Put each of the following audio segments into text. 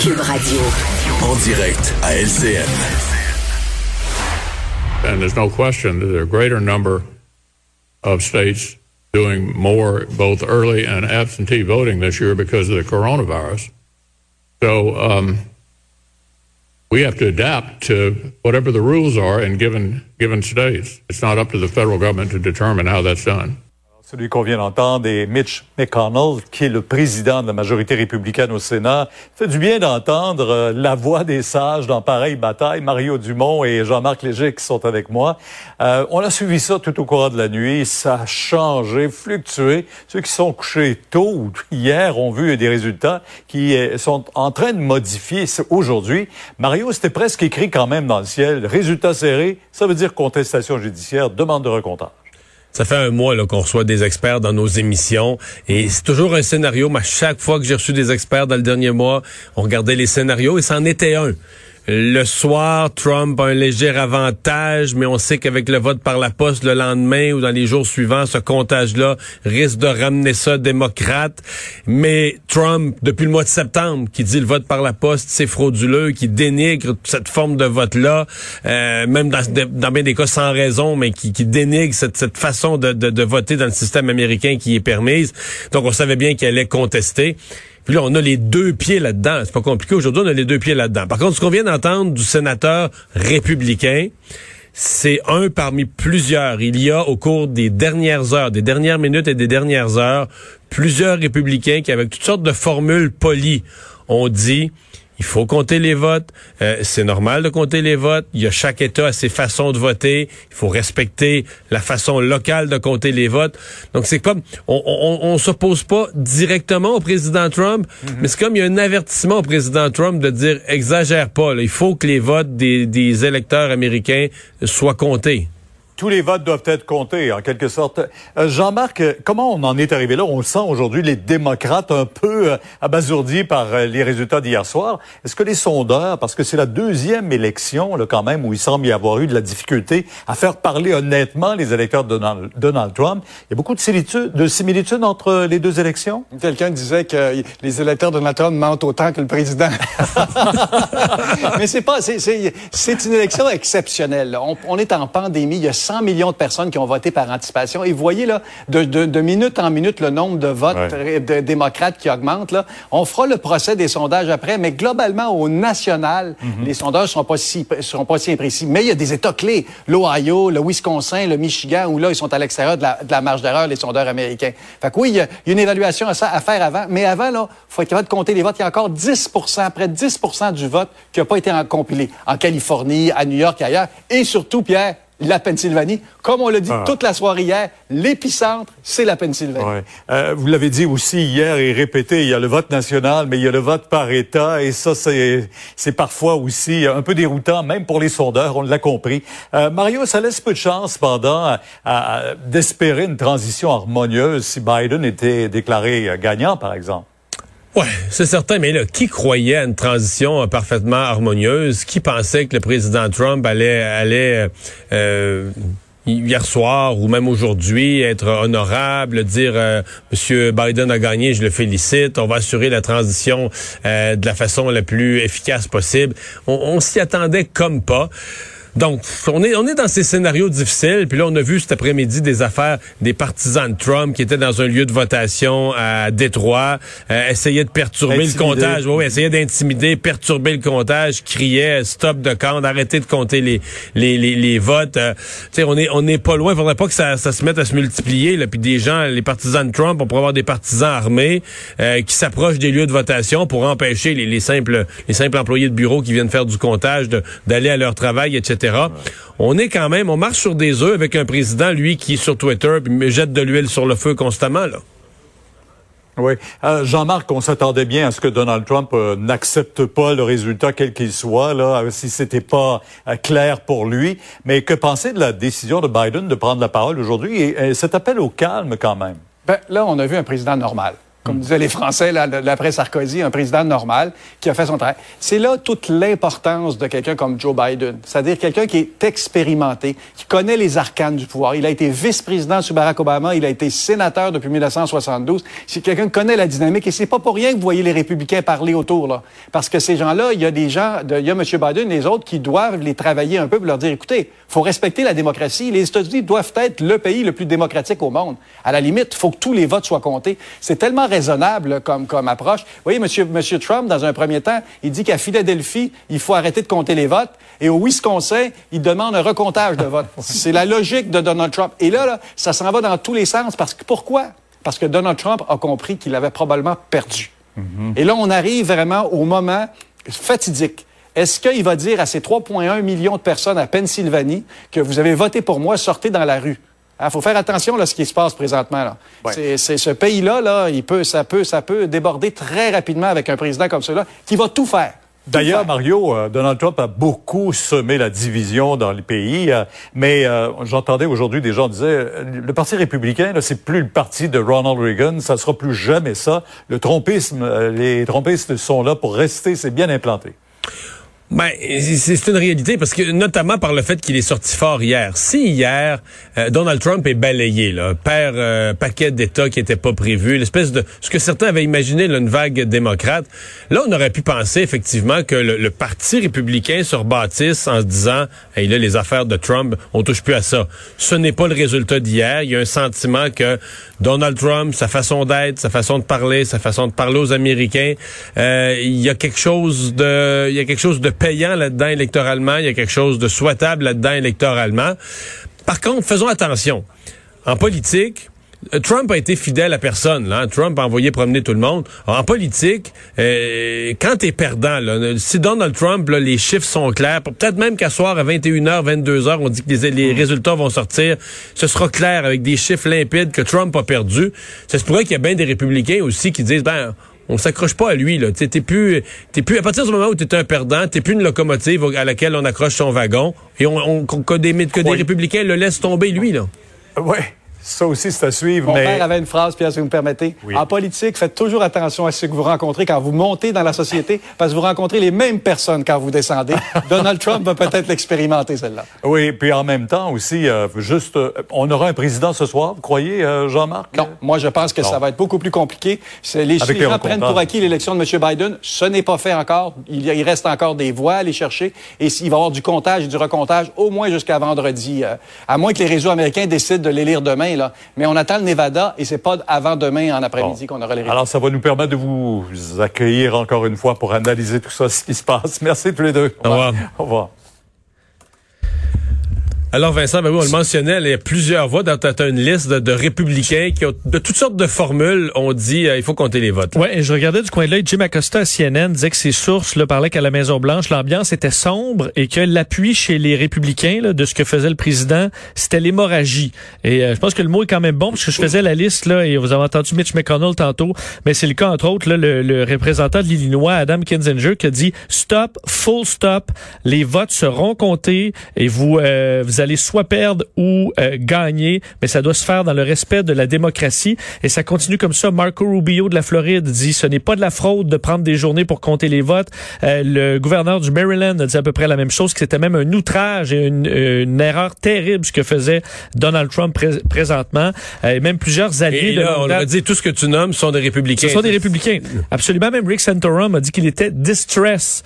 Cube Radio. En direct à LCN. And there's no question that there are a greater number of states doing more both early and absentee voting this year because of the coronavirus. So um, we have to adapt to whatever the rules are in given given states. It's not up to the federal government to determine how that's done. Celui qu'on vient d'entendre est Mitch McConnell, qui est le président de la majorité républicaine au Sénat. Ça fait du bien d'entendre euh, la voix des sages dans pareille bataille. Mario Dumont et Jean-Marc Léger qui sont avec moi. Euh, on a suivi ça tout au cours de la nuit. Ça a changé, fluctué. Ceux qui sont couchés tôt ou hier ont vu des résultats qui euh, sont en train de modifier aujourd'hui. Mario, c'était presque écrit quand même dans le ciel. Résultat serré, ça veut dire contestation judiciaire, demande de recomptage. Ça fait un mois qu'on reçoit des experts dans nos émissions et c'est toujours un scénario. Mais à chaque fois que j'ai reçu des experts dans le dernier mois, on regardait les scénarios et c'en était un. Le soir, Trump a un léger avantage, mais on sait qu'avec le vote par la poste le lendemain ou dans les jours suivants, ce comptage-là risque de ramener ça démocrate. Mais Trump, depuis le mois de septembre, qui dit le vote par la poste, c'est frauduleux, qui dénigre cette forme de vote-là, euh, même dans, dans, bien des cas sans raison, mais qui, qui dénigre cette, cette façon de, de, de voter dans le système américain qui est permise. Donc on savait bien qu'elle allait contester. Puis là, on a les deux pieds là-dedans. C'est pas compliqué. Aujourd'hui, on a les deux pieds là-dedans. Par contre, ce qu'on vient d'entendre du sénateur républicain, c'est un parmi plusieurs. Il y a au cours des dernières heures, des dernières minutes et des dernières heures, plusieurs républicains qui, avec toutes sortes de formules polies, ont dit il faut compter les votes. Euh, c'est normal de compter les votes. Il y a chaque État a ses façons de voter. Il faut respecter la façon locale de compter les votes. Donc c'est comme on, on, on s'oppose pas directement au président Trump, mais c'est comme il y a un avertissement au président Trump de dire exagère pas. Là. Il faut que les votes des, des électeurs américains soient comptés tous les votes doivent être comptés, en quelque sorte. Euh, Jean-Marc, comment on en est arrivé là? On sent aujourd'hui, les démocrates un peu euh, abasourdis par euh, les résultats d'hier soir. Est-ce que les sondeurs, parce que c'est la deuxième élection, là, quand même, où il semble y avoir eu de la difficulté à faire parler honnêtement les électeurs de Donald, Trump, il y a beaucoup de similitudes, de similitudes entre les deux élections? Quelqu'un disait que les électeurs de Donald Trump mentent autant que le président. Mais c'est pas, c'est une élection exceptionnelle. On, on, est en pandémie. Il y a 100 millions de personnes qui ont voté par anticipation. Et vous voyez, là, de, de, de minute en minute, le nombre de votes de démocrates qui augmente. Là. On fera le procès des sondages après, mais globalement, au national, mhm. les sondages ne seront pas, si, seront pas si imprécis. Mais il y a des États clés. L'Ohio, le Wisconsin, le Michigan, où là, ils sont à l'extérieur de la, de la marge d'erreur, les sondeurs américains. Fait que oui, il y, a, une évaluation à, ça, à faire avant. Mais avant, là, il faut être capable de compter les votes. Il y a encore 10 près de 10 du vote qui n'a pas été compilé en Californie, à New York et ailleurs. Et surtout, Pierre, la Pennsylvanie. Comme on l'a dit ah. toute la soirée hier, l'épicentre, c'est la Pennsylvanie. Euh, vous l'avez dit aussi hier et répété, il y a le vote national, mais il y a le vote par État, et ça, c'est, c'est parfois aussi un peu déroutant, même pour les sondeurs, on l'a compris. Euh, Mario, ça laisse peu de chance, pendant d'espérer une transition harmonieuse si Biden était déclaré gagnant, par exemple. Ouais, c'est certain, mais là, qui croyait à une transition parfaitement harmonieuse? Qui pensait que le président Trump allait, allait euh, hier soir ou même aujourd'hui être honorable, dire euh, Monsieur Biden a gagné, je le félicite, on va assurer la transition euh, de la façon la plus efficace possible. On s'y attendait comme pas. Donc, on est, on est dans ces scénarios difficiles. Puis là, on a vu cet après-midi des affaires des partisans de Trump qui étaient dans un lieu de votation à Détroit, euh, essayaient de perturber le comptage. Oui, essayaient d'intimider, perturber le comptage, criaient stop de compte, arrêtez de compter les, les, les, les votes. Euh, sais, on est, on n'est pas loin. Il faudrait pas que ça, ça se mette à se multiplier. Là. Puis des gens, les partisans de Trump, on pourrait avoir des partisans armés euh, qui s'approchent des lieux de votation pour empêcher les, les, simples, les simples employés de bureau qui viennent faire du comptage d'aller à leur travail, etc. On est quand même, on marche sur des œufs avec un président, lui, qui sur Twitter me jette de l'huile sur le feu constamment, là. Oui. Euh, Jean-Marc, on s'attendait bien à ce que Donald Trump euh, n'accepte pas le résultat quel qu'il soit, là, euh, si c'était pas clair pour lui. Mais que penser de la décision de Biden de prendre la parole aujourd'hui? Et, et cet appel au calme quand même? Ben, là, on a vu un président normal comme disaient les Français là, l'après Sarkozy, un président normal qui a fait son travail. C'est là toute l'importance de quelqu'un comme Joe Biden, c'est-à-dire quelqu'un qui est expérimenté, qui connaît les arcanes du pouvoir. Il a été vice-président sous Barack Obama, il a été sénateur depuis 1972. C'est quelqu'un qui connaît la dynamique et c'est pas pour rien que vous voyez les républicains parler autour là, parce que ces gens-là, il y a des gens, il y a M. Biden et les autres qui doivent les travailler un peu pour leur dire, écoutez, faut respecter la démocratie. Les États-Unis doivent être le pays le plus démocratique au monde. À la limite, faut que tous les votes soient comptés. C'est tellement raisonnable comme, comme approche. Vous voyez, monsieur, monsieur Trump, dans un premier temps, il dit qu'à Philadelphie, il faut arrêter de compter les votes. Et au Wisconsin, il demande un recomptage de votes. C'est la logique de Donald Trump. Et là, là ça s'en va dans tous les sens. Parce que pourquoi? Parce que Donald Trump a compris qu'il avait probablement perdu. Mm-hmm. Et là, on arrive vraiment au moment fatidique. Est-ce qu'il va dire à ces 3,1 millions de personnes à Pennsylvanie que vous avez voté pour moi, sortez dans la rue? Il hein, faut faire attention à ce qui se passe présentement. Là. C'est, ce pays-là, là, il peut, ça, peut, ça peut déborder très rapidement avec un président comme celui-là qui va tout faire. D'ailleurs, Mario, euh, Donald Trump a beaucoup semé la division dans le pays, euh, mais euh, j'entendais aujourd'hui des gens disaient le Parti républicain, c'est plus le parti de Ronald Reagan, ça sera plus jamais ça. Le trompisme, les trompistes sont là pour rester, c'est bien implanté. Ben, c'est une réalité parce que notamment par le fait qu'il est sorti fort hier. Si hier euh, Donald Trump est balayé, là, perd euh, paquet d'États qui n'étaient pas prévus, l'espèce de ce que certains avaient imaginé là, une vague démocrate. Là, on aurait pu penser effectivement que le, parti républicain se rebâtisse en se disant, hey, là, les affaires de Trump, on touche plus à ça. Ce n'est pas le résultat d'hier. Il y a un sentiment que Donald Trump, sa façon d'être, sa façon de parler, sa façon de parler aux Américains, euh, il y a quelque chose de, il y a quelque chose de payant là-dedans électoralement, il y a quelque chose de souhaitable là-dedans électoralement. Par contre, faisons attention. En politique, euh, Trump a été fidèle à personne. Là. Trump a envoyé promener tout le monde. en politique, euh, quand tu es perdant, là, si Donald Trump, là, les chiffres sont clairs, peut-être même qu'à soir à 21h, 22h, on dit que les, les, résultats vont sortir, ce sera clair avec des chiffres limpides que Trump a perdu. Ça se pourrait qu'il y a bien des républicains aussi qui disent, ben, on s'accroche pas à lui. Là. T'es, plus, t'es plus, à partir du moment où tu es un perdant, t'es plus une locomotive à laquelle on accroche son wagon et on, on que, des, que des républicains le laissent tomber, lui. Là. Ouais. Ça aussi, c'est à suivre. Mon père avait une phrase, Pierre, si vous me permettez. En politique, faites toujours attention à ce que vous rencontrez quand vous montez dans la société, parce que vous rencontrez les mêmes personnes quand vous descendez. Donald Trump va peut-être l'expérimenter, celle-là. Oui, puis en même temps aussi, euh, juste, euh, on aura un président ce soir, vous croyez, euh, Jean-Marc? Non, moi je pense que ça va être beaucoup plus compliqué. Les, les gens prennent pour acquis l'élection de M. Biden. Ce n'est pas fait encore. Il, il, reste encore des voix à aller chercher. Et il va y avoir du comptage et du recomptage au moins jusqu'à vendredi. à moins que les réseaux américains décident de l'élire demain. Là. Mais on attend le Nevada et c'est pas avant demain en après-midi qu'on aura les résultats. Alors, ça va nous permettre de vous accueillir encore une fois pour analyser tout ça, ce qui se passe. Merci tous les deux. Au revoir. Au revoir. Alors Vincent, ben oui, on le mentionnait, il y a plusieurs voix. Dans as une liste de, républicains qui ont de toutes sortes de formules ont dit euh, il faut compter les votes. Ouais, et je regardais du coin de l'œil, Jim Acosta à CNN disait que ses sources là, parlaient qu'à la Maison Blanche, l'ambiance était sombre et que l'appui chez les républicains là, de ce que faisait le président, c'était l'hémorragie. Et euh, je pense que le mot est quand même bon parce que je faisais la liste là et vous avez entendu Mitch McConnell tantôt, mais c'est le cas entre autres là, le, représentant de l'Illinois, Adam Kinzinger, qui a dit stop, full stop, les votes seront comptés et vous euh, vous allez soit perdre ou euh, gagner, mais ça doit se faire dans le respect de la démocratie. Et ça continue comme ça. Marco Rubio de la Floride dit ce n'est pas de la fraude de prendre des journées pour compter les votes. Euh, le gouverneur du Maryland a dit à peu près la même chose, que c'était même un outrage et une, une, erreur terrible ce que faisait Donald Trump présentement. Euh, et même plusieurs alliés. Et là, on a dit tout ce que tu nommes sont des républicains. Ce sont des républicains. Absolument. Même Rick Santorum a dit qu'il était distress,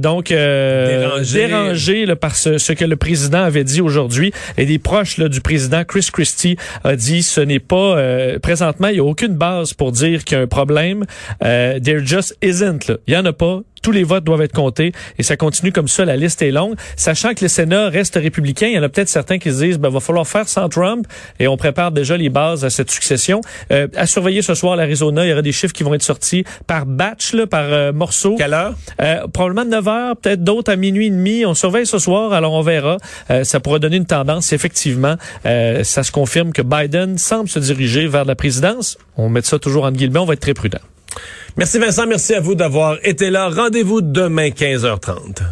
donc dérangé, dérangé là, par ce, ce que le président avait dit aujourd'hui. Et des proches là, du président Chris Christie a dit ce n'est pas euh, présentement il n'y a aucune base pour dire qu'il y a un problème. Euh, there just isn't. Il y en a pas tous les votes doivent être comptés et ça continue comme ça. La liste est longue, sachant que le Sénat reste républicain. Il y en a peut-être certains qui se disent, ben, va falloir faire sans Trump et on prépare déjà les bases à cette succession. Euh, à surveiller ce soir l'Arizona, il y aura des chiffres qui vont être sortis par batch, là, par euh, morceau. Quelle heure? Euh, probablement 9 heures, peut-être d'autres à minuit et demi. On surveille ce soir, alors on verra. Euh, ça pourra donner une tendance. Effectivement, euh, ça se confirme que Biden semble se diriger vers la présidence. On met ça toujours en guillemets. On va être très prudent. Merci Vincent, merci à vous d'avoir été là. Rendez-vous demain 15h30.